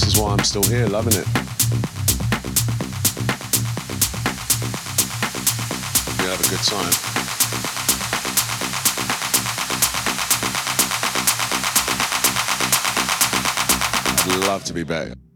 this is why I'm still here, loving it. you have a good time. I'd love to be back.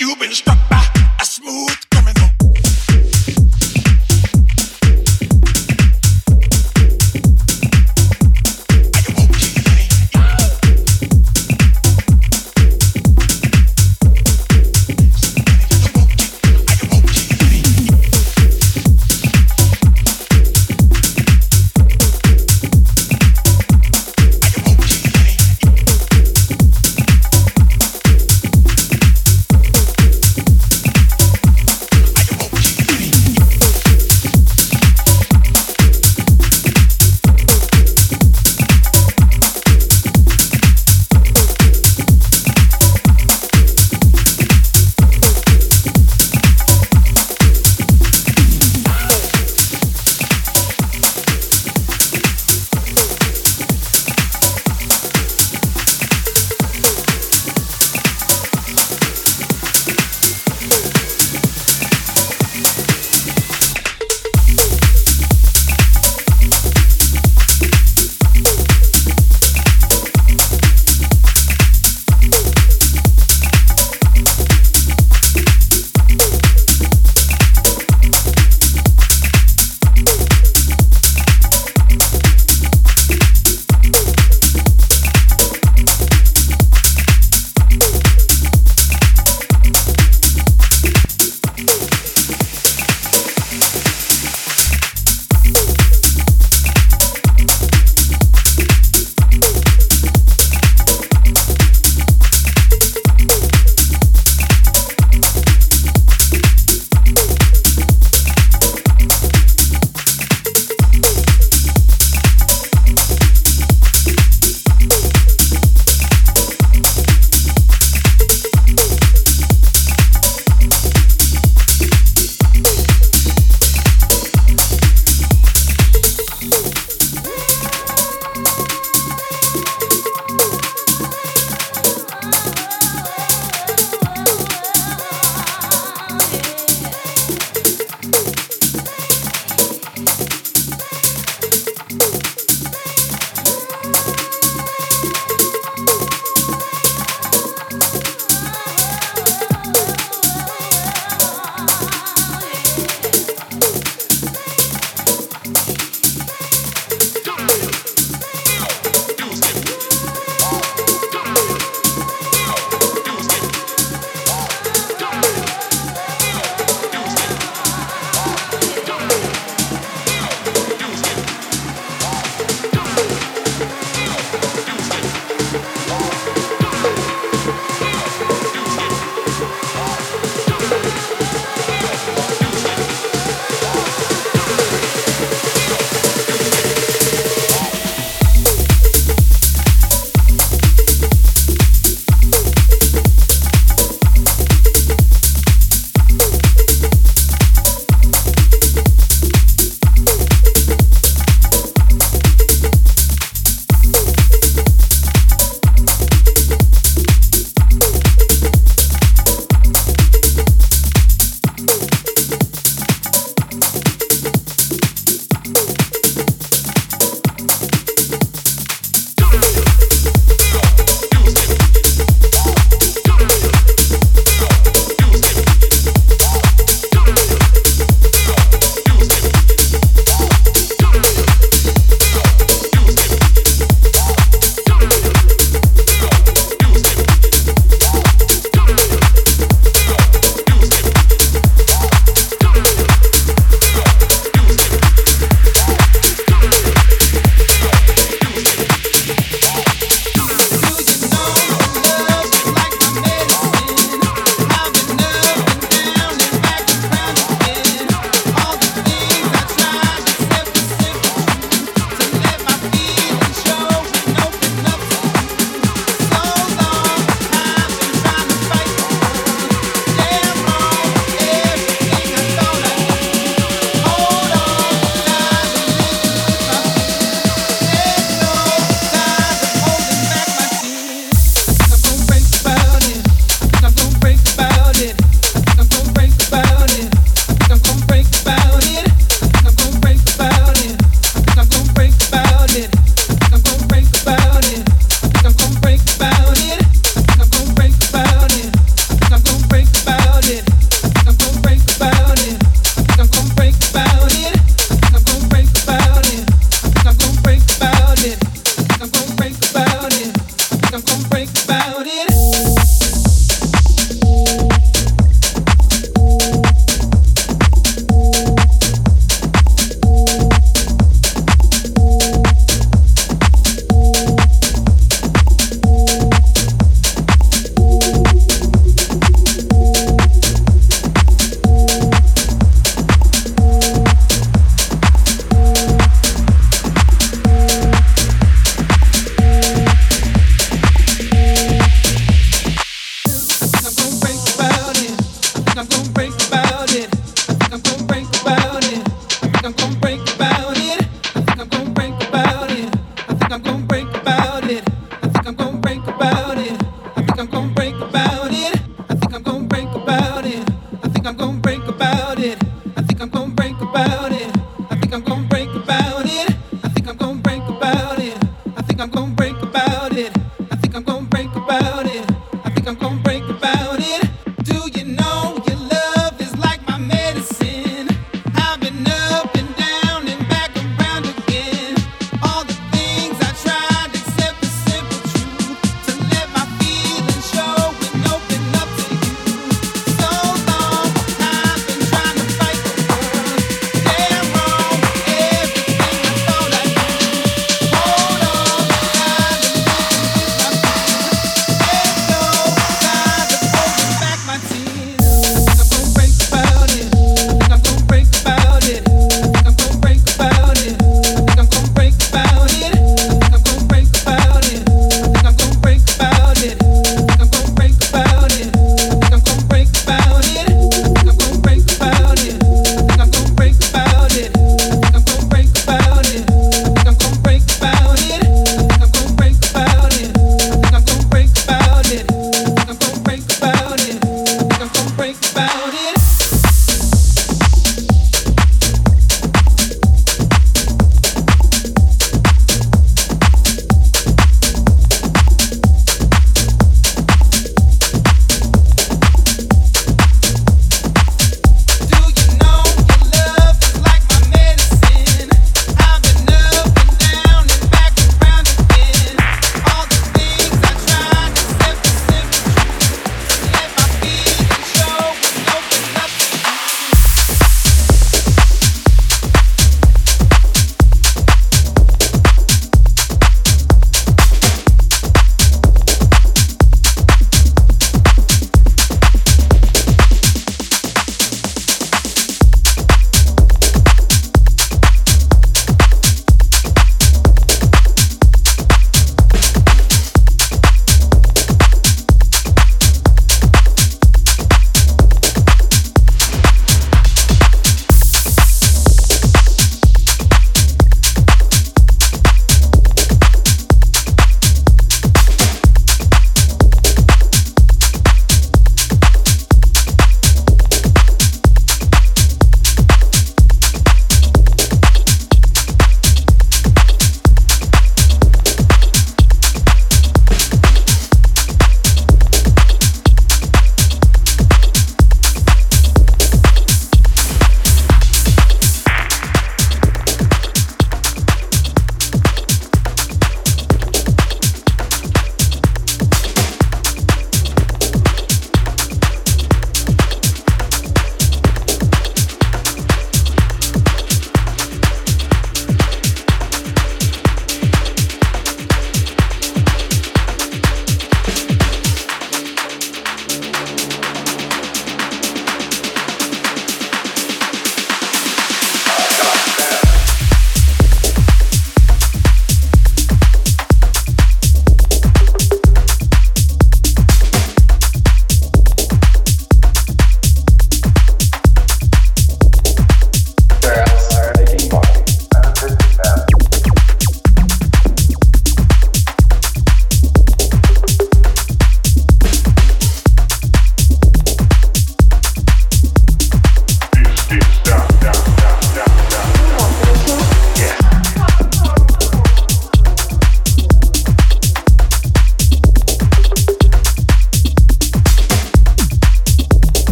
You've been struck by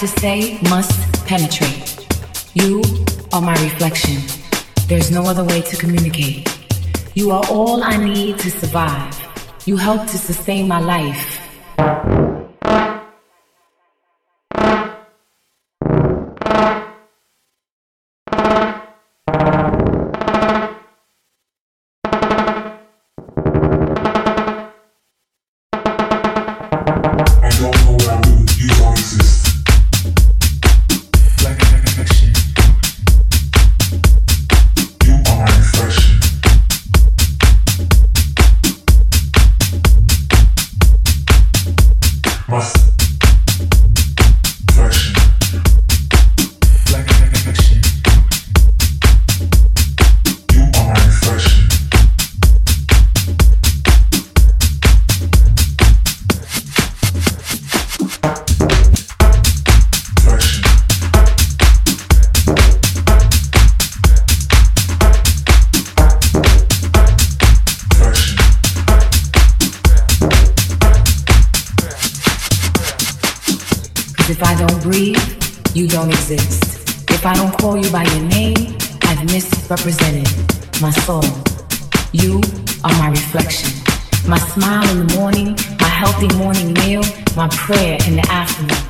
to say must penetrate. You are my reflection. There's no other way to communicate. You are all I need to survive. You help to sustain my life. Healthy morning meal, my prayer in the afternoon.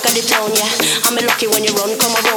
Sometimes it makes me wonder how I keep from going under.